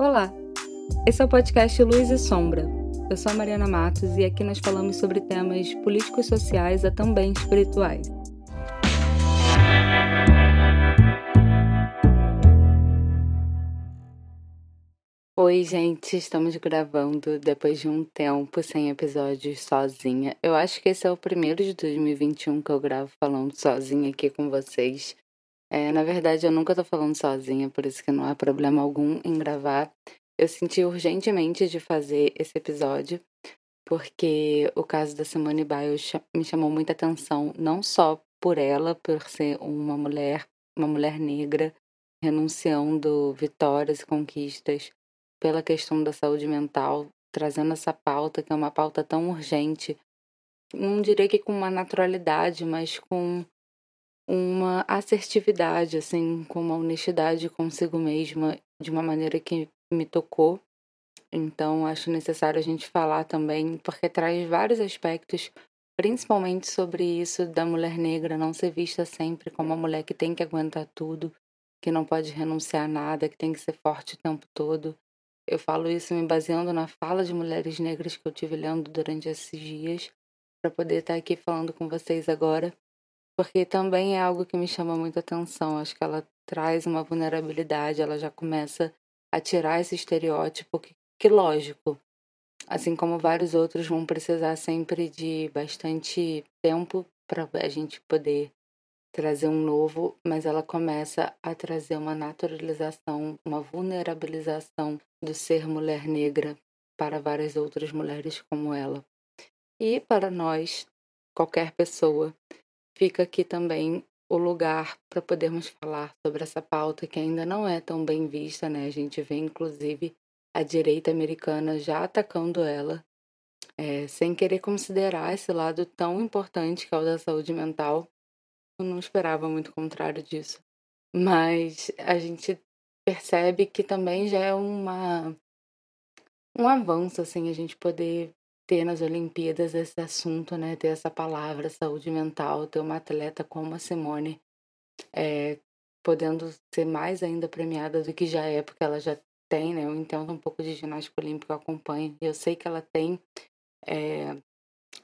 Olá, esse é o podcast Luz e Sombra. Eu sou a Mariana Matos e aqui nós falamos sobre temas políticos sociais a também espirituais. Oi, gente, estamos gravando depois de um tempo sem episódios sozinha. Eu acho que esse é o primeiro de 2021 que eu gravo falando sozinha aqui com vocês. É, na verdade, eu nunca tô falando sozinha, por isso que não há problema algum em gravar. Eu senti urgentemente de fazer esse episódio, porque o caso da Simone Biles me chamou muita atenção, não só por ela, por ser uma mulher, uma mulher negra, renunciando vitórias e conquistas, pela questão da saúde mental, trazendo essa pauta, que é uma pauta tão urgente. Não diria que com uma naturalidade, mas com uma assertividade, assim, com uma honestidade consigo mesma, de uma maneira que me tocou. Então, acho necessário a gente falar também, porque traz vários aspectos, principalmente sobre isso da mulher negra não ser vista sempre como uma mulher que tem que aguentar tudo, que não pode renunciar a nada, que tem que ser forte o tempo todo. Eu falo isso me baseando na fala de mulheres negras que eu tive lendo durante esses dias, para poder estar aqui falando com vocês agora porque também é algo que me chama muita atenção. Acho que ela traz uma vulnerabilidade, ela já começa a tirar esse estereótipo que, que lógico, assim como vários outros vão precisar sempre de bastante tempo para a gente poder trazer um novo, mas ela começa a trazer uma naturalização, uma vulnerabilização do ser mulher negra para várias outras mulheres como ela. E para nós, qualquer pessoa fica aqui também o lugar para podermos falar sobre essa pauta que ainda não é tão bem vista, né? A gente vê, inclusive, a direita americana já atacando ela, é, sem querer considerar esse lado tão importante que é o da saúde mental. Eu não esperava muito contrário disso. Mas a gente percebe que também já é uma um avanço, assim, a gente poder ter nas Olimpíadas esse assunto, né? Ter essa palavra, saúde mental, ter uma atleta como a Simone é, podendo ser mais ainda premiada do que já é, porque ela já tem, né? Eu entendo um pouco de ginástica olímpica, eu acompanho, e eu sei que ela tem é,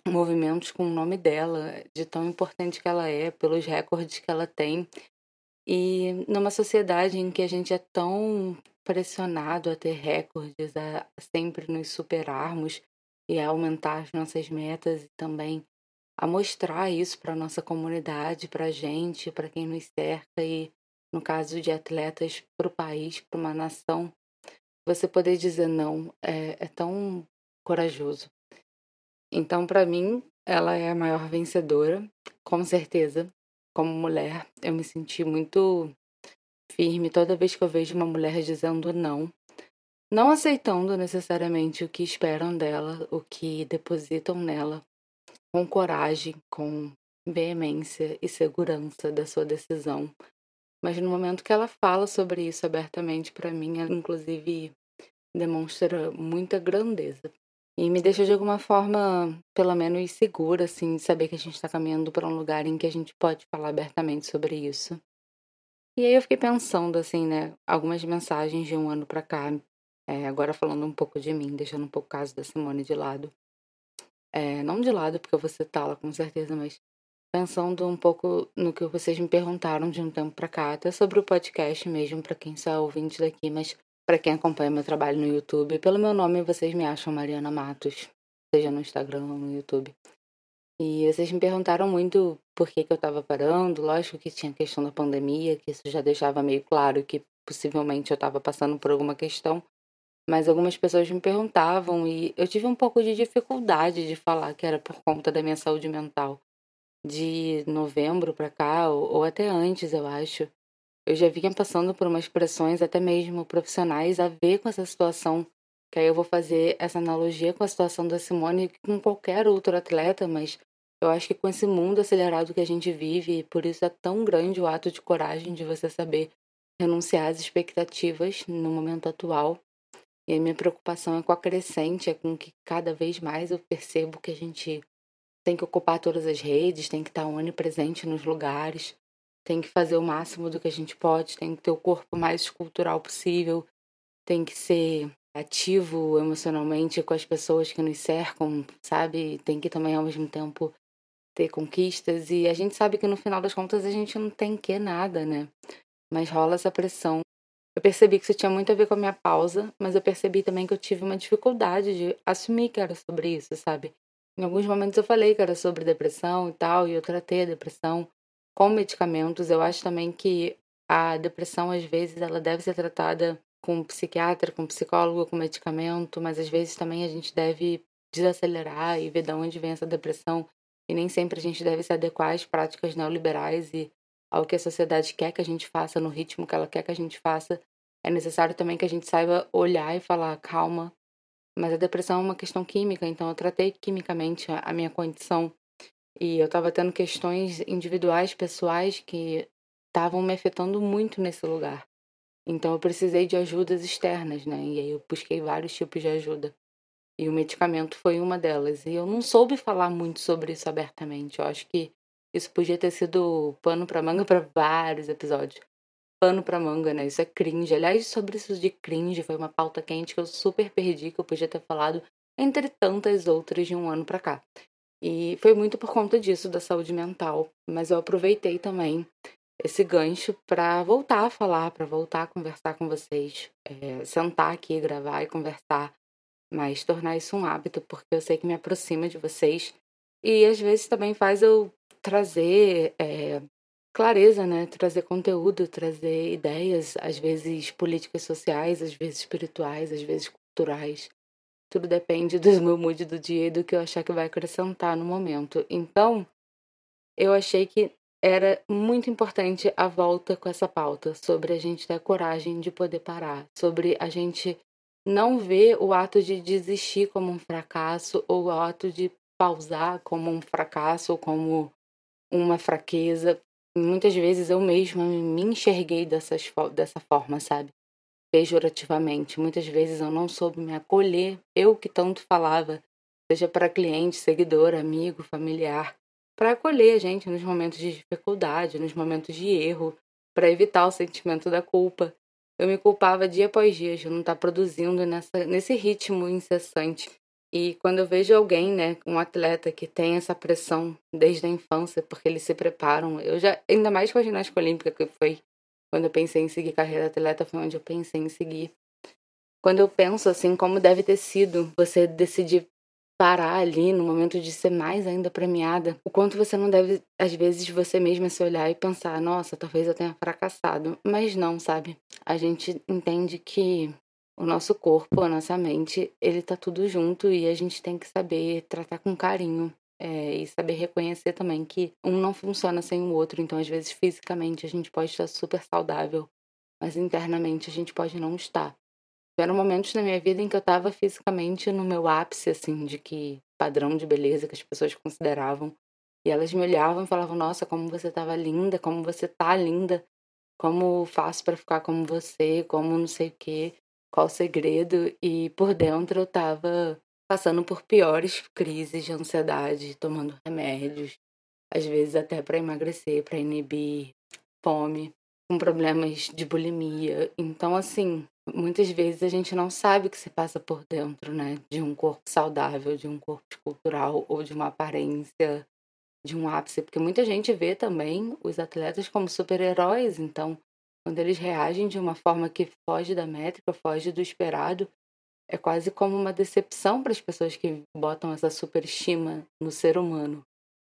movimentos com o nome dela, de tão importante que ela é, pelos recordes que ela tem. E numa sociedade em que a gente é tão pressionado a ter recordes, a sempre nos superarmos, e a aumentar as nossas metas e também a mostrar isso para nossa comunidade, para a gente, para quem nos cerca e, no caso de atletas, para o país, para uma nação. Você poder dizer não é, é tão corajoso. Então, para mim, ela é a maior vencedora, com certeza. Como mulher, eu me senti muito firme toda vez que eu vejo uma mulher dizendo não não aceitando necessariamente o que esperam dela, o que depositam nela, com coragem, com veemência e segurança da sua decisão. Mas no momento que ela fala sobre isso abertamente para mim, ela inclusive demonstra muita grandeza. E me deixa de alguma forma, pelo menos, segura, assim, de saber que a gente está caminhando para um lugar em que a gente pode falar abertamente sobre isso. E aí eu fiquei pensando, assim, né, algumas mensagens de um ano para cá é, agora falando um pouco de mim, deixando um pouco o caso da Simone de lado. É, não de lado, porque eu vou citá-la com certeza, mas pensando um pouco no que vocês me perguntaram de um tempo pra cá, até sobre o podcast mesmo, para quem só é ouvinte daqui, mas para quem acompanha meu trabalho no YouTube, pelo meu nome vocês me acham Mariana Matos, seja no Instagram ou no YouTube. E vocês me perguntaram muito por que, que eu estava parando. Lógico que tinha a questão da pandemia, que isso já deixava meio claro que possivelmente eu estava passando por alguma questão mas algumas pessoas me perguntavam e eu tive um pouco de dificuldade de falar que era por conta da minha saúde mental. De novembro para cá, ou, ou até antes, eu acho, eu já vinha passando por umas pressões, até mesmo profissionais, a ver com essa situação. Que aí eu vou fazer essa analogia com a situação da Simone com qualquer outro atleta, mas eu acho que com esse mundo acelerado que a gente vive, por isso é tão grande o ato de coragem de você saber renunciar às expectativas no momento atual e a minha preocupação é com a crescente, é com que cada vez mais eu percebo que a gente tem que ocupar todas as redes, tem que estar onipresente nos lugares, tem que fazer o máximo do que a gente pode, tem que ter o corpo mais escultural possível. tem que ser ativo emocionalmente com as pessoas que nos cercam, sabe? Tem que também, ao mesmo tempo, ter conquistas. E a gente sabe que no final das contas a gente não tem que nada, né? Mas rola essa pressão. Eu percebi que isso tinha muito a ver com a minha pausa, mas eu percebi também que eu tive uma dificuldade de assumir que era sobre isso, sabe? Em alguns momentos eu falei que era sobre depressão e tal, e eu tratei a depressão com medicamentos. Eu acho também que a depressão, às vezes, ela deve ser tratada com um psiquiatra, com um psicólogo, com medicamento, mas às vezes também a gente deve desacelerar e ver de onde vem essa depressão. E nem sempre a gente deve se adequar às práticas neoliberais e ao que a sociedade quer que a gente faça, no ritmo que ela quer que a gente faça. É necessário também que a gente saiba olhar e falar, calma. Mas a depressão é uma questão química, então eu tratei quimicamente a minha condição. E eu estava tendo questões individuais, pessoais, que estavam me afetando muito nesse lugar. Então eu precisei de ajudas externas, né? E aí eu busquei vários tipos de ajuda. E o medicamento foi uma delas. E eu não soube falar muito sobre isso abertamente. Eu acho que isso podia ter sido pano para manga para vários episódios. Pano para manga, né? Isso é cringe. Aliás, sobre isso de cringe, foi uma pauta quente que eu super perdi, que eu podia ter falado entre tantas outras de um ano para cá. E foi muito por conta disso, da saúde mental. Mas eu aproveitei também esse gancho para voltar a falar, para voltar a conversar com vocês, é, sentar aqui, gravar e conversar, mas tornar isso um hábito, porque eu sei que me aproxima de vocês e às vezes também faz eu trazer é, clareza, né? Trazer conteúdo, trazer ideias, às vezes políticas sociais, às vezes espirituais, às vezes culturais. Tudo depende do meu mood do dia e do que eu achar que vai acrescentar no momento. Então, eu achei que era muito importante a volta com essa pauta sobre a gente ter coragem de poder parar, sobre a gente não ver o ato de desistir como um fracasso ou o ato de pausar como um fracasso ou como uma fraqueza. Muitas vezes eu mesma me enxerguei dessas, dessa forma, sabe? Pejorativamente. Muitas vezes eu não soube me acolher, eu que tanto falava, seja para cliente, seguidor, amigo, familiar para acolher a gente nos momentos de dificuldade, nos momentos de erro, para evitar o sentimento da culpa. Eu me culpava dia após dia de não estar tá produzindo nessa, nesse ritmo incessante. E quando eu vejo alguém, né, um atleta que tem essa pressão desde a infância, porque eles se preparam, eu já, ainda mais com a ginástica olímpica, que foi quando eu pensei em seguir carreira atleta, foi onde eu pensei em seguir. Quando eu penso assim, como deve ter sido você decidir parar ali no momento de ser mais ainda premiada, o quanto você não deve, às vezes, você mesma se olhar e pensar, nossa, talvez eu tenha fracassado. Mas não, sabe? A gente entende que o nosso corpo, a nossa mente, ele tá tudo junto e a gente tem que saber tratar com carinho. É, e saber reconhecer também que um não funciona sem o outro. Então, às vezes, fisicamente a gente pode estar super saudável, mas internamente a gente pode não estar. Tiveram momentos na minha vida em que eu estava fisicamente no meu ápice, assim, de que padrão de beleza que as pessoas consideravam. E elas me olhavam e falavam: Nossa, como você estava linda, como você tá linda, como faço para ficar como você, como não sei o quê, qual o segredo. E por dentro eu estava passando por piores crises de ansiedade, tomando remédios, às vezes até para emagrecer, para inibir fome, com problemas de bulimia. Então, assim, muitas vezes a gente não sabe o que se passa por dentro, né? De um corpo saudável, de um corpo escultural ou de uma aparência, de um ápice. Porque muita gente vê também os atletas como super-heróis, então, quando eles reagem de uma forma que foge da métrica, foge do esperado, é quase como uma decepção para as pessoas que botam essa superestima no ser humano.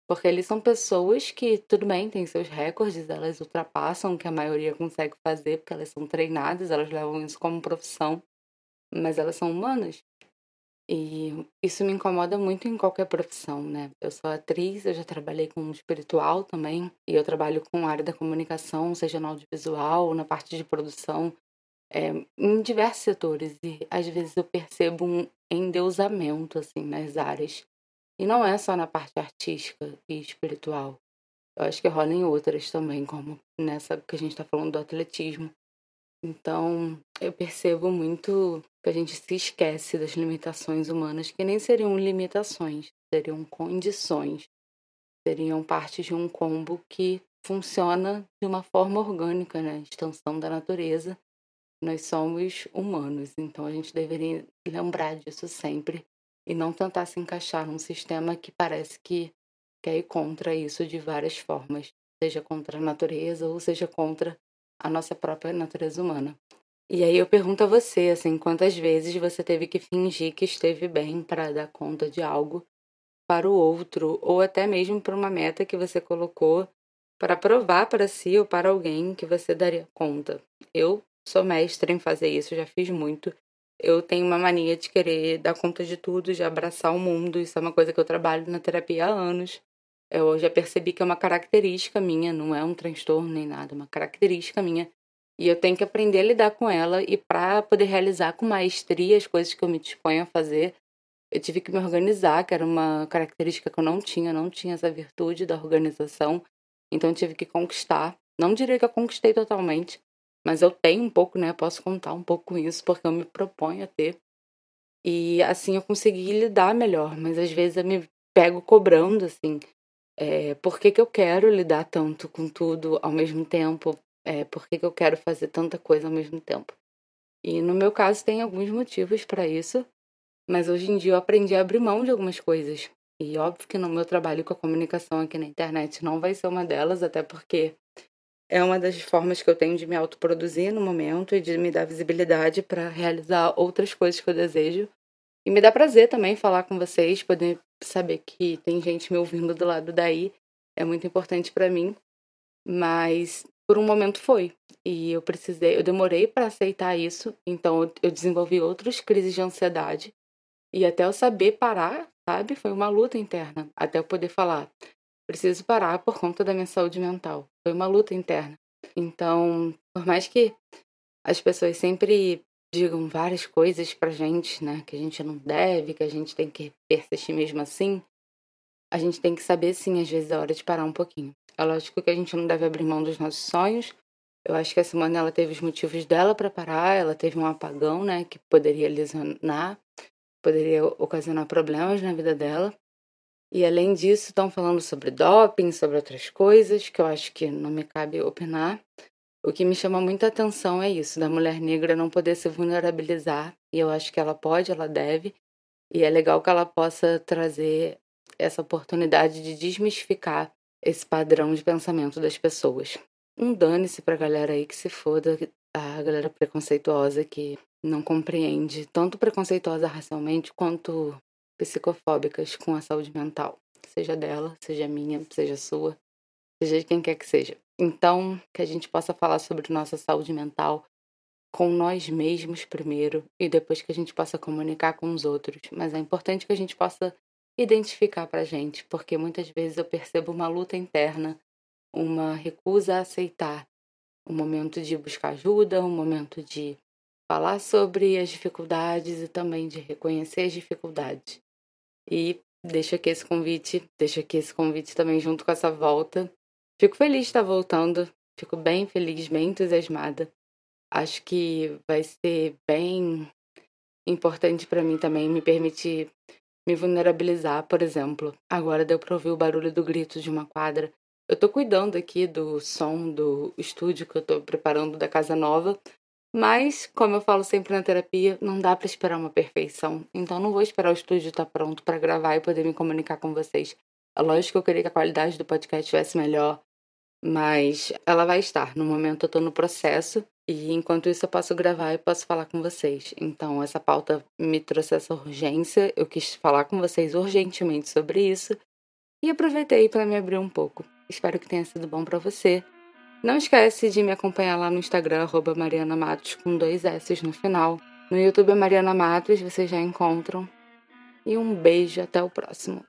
Porque eles são pessoas que, tudo bem, têm seus recordes, elas ultrapassam o que a maioria consegue fazer, porque elas são treinadas, elas levam isso como profissão, mas elas são humanas. E isso me incomoda muito em qualquer profissão, né? Eu sou atriz, eu já trabalhei com espiritual também, e eu trabalho com a área da comunicação, seja no audiovisual na parte de produção, é, em diversos setores. E às vezes eu percebo um endeusamento, assim, nas áreas. E não é só na parte artística e espiritual. Eu acho que rola em outras também, como nessa que a gente está falando do atletismo. Então, eu percebo muito que a gente se esquece das limitações humanas, que nem seriam limitações, seriam condições, seriam parte de um combo que funciona de uma forma orgânica, né? Extensão da natureza. Nós somos humanos, então a gente deveria lembrar disso sempre e não tentar se encaixar num sistema que parece que quer ir contra isso de várias formas, seja contra a natureza ou seja contra a nossa própria natureza humana. E aí eu pergunto a você, assim, quantas vezes você teve que fingir que esteve bem para dar conta de algo para o outro, ou até mesmo para uma meta que você colocou para provar para si ou para alguém que você daria conta. Eu sou mestra em fazer isso, já fiz muito. Eu tenho uma mania de querer dar conta de tudo, de abraçar o mundo. Isso é uma coisa que eu trabalho na terapia há anos. Eu já percebi que é uma característica minha, não é um transtorno nem nada, é uma característica minha. E eu tenho que aprender a lidar com ela e para poder realizar com maestria as coisas que eu me disponho a fazer, eu tive que me organizar, que era uma característica que eu não tinha, não tinha essa virtude da organização. Então eu tive que conquistar. Não diria que eu conquistei totalmente, mas eu tenho um pouco, né? Posso contar um pouco com isso, porque eu me proponho a ter. E assim eu consegui lidar melhor, mas às vezes eu me pego cobrando, assim, é, por que, que eu quero lidar tanto com tudo ao mesmo tempo? É, por que, que eu quero fazer tanta coisa ao mesmo tempo? E no meu caso tem alguns motivos para isso, mas hoje em dia eu aprendi a abrir mão de algumas coisas. E óbvio que no meu trabalho com a comunicação aqui na internet não vai ser uma delas, até porque é uma das formas que eu tenho de me autoproduzir no momento e de me dar visibilidade para realizar outras coisas que eu desejo. E me dá prazer também falar com vocês, poder saber que tem gente me ouvindo do lado daí. É muito importante para mim. Mas por um momento foi. E eu precisei, eu demorei para aceitar isso, então eu desenvolvi outras crises de ansiedade e até eu saber parar, sabe? Foi uma luta interna. Até eu poder falar, preciso parar por conta da minha saúde mental. Foi uma luta interna. Então, por mais que as pessoas sempre digam várias coisas pra gente, né? Que a gente não deve, que a gente tem que persistir mesmo assim. A gente tem que saber, sim, às vezes é hora de parar um pouquinho. É lógico que a gente não deve abrir mão dos nossos sonhos. Eu acho que a Simone, ela teve os motivos dela para parar. Ela teve um apagão, né? Que poderia lesionar poderia ocasionar problemas na vida dela. E além disso, estão falando sobre doping, sobre outras coisas que eu acho que não me cabe opinar. O que me chama muita atenção é isso, da mulher negra não poder se vulnerabilizar. E eu acho que ela pode, ela deve. E é legal que ela possa trazer essa oportunidade de desmistificar esse padrão de pensamento das pessoas. Um dane-se pra galera aí que se foda, a galera preconceituosa que não compreende, tanto preconceituosa racialmente quanto psicofóbicas com a saúde mental, seja dela, seja minha, seja sua, seja de quem quer que seja. Então, que a gente possa falar sobre nossa saúde mental com nós mesmos primeiro e depois que a gente possa comunicar com os outros. Mas é importante que a gente possa identificar pra gente, porque muitas vezes eu percebo uma luta interna, uma recusa a aceitar um momento de buscar ajuda, um momento de falar sobre as dificuldades e também de reconhecer as dificuldades. E deixo aqui esse convite, deixo aqui esse convite também junto com essa volta. Fico feliz de estar voltando, fico bem feliz, bem entusiasmada. Acho que vai ser bem importante para mim também me permitir me vulnerabilizar, por exemplo. Agora deu para ouvir o barulho do grito de uma quadra. Eu tô cuidando aqui do som do estúdio que eu tô preparando da casa nova, mas, como eu falo sempre na terapia, não dá para esperar uma perfeição. Então, não vou esperar o estúdio estar tá pronto para gravar e poder me comunicar com vocês. É lógico que eu queria que a qualidade do podcast estivesse melhor, mas ela vai estar. No momento, eu estou no processo e enquanto isso, eu posso gravar e posso falar com vocês. Então, essa pauta me trouxe essa urgência. Eu quis falar com vocês urgentemente sobre isso e aproveitei para me abrir um pouco. Espero que tenha sido bom para você. Não esquece de me acompanhar lá no Instagram, Mariana Matos, com dois S no final. No YouTube é Mariana Matos, vocês já encontram. E um beijo, até o próximo.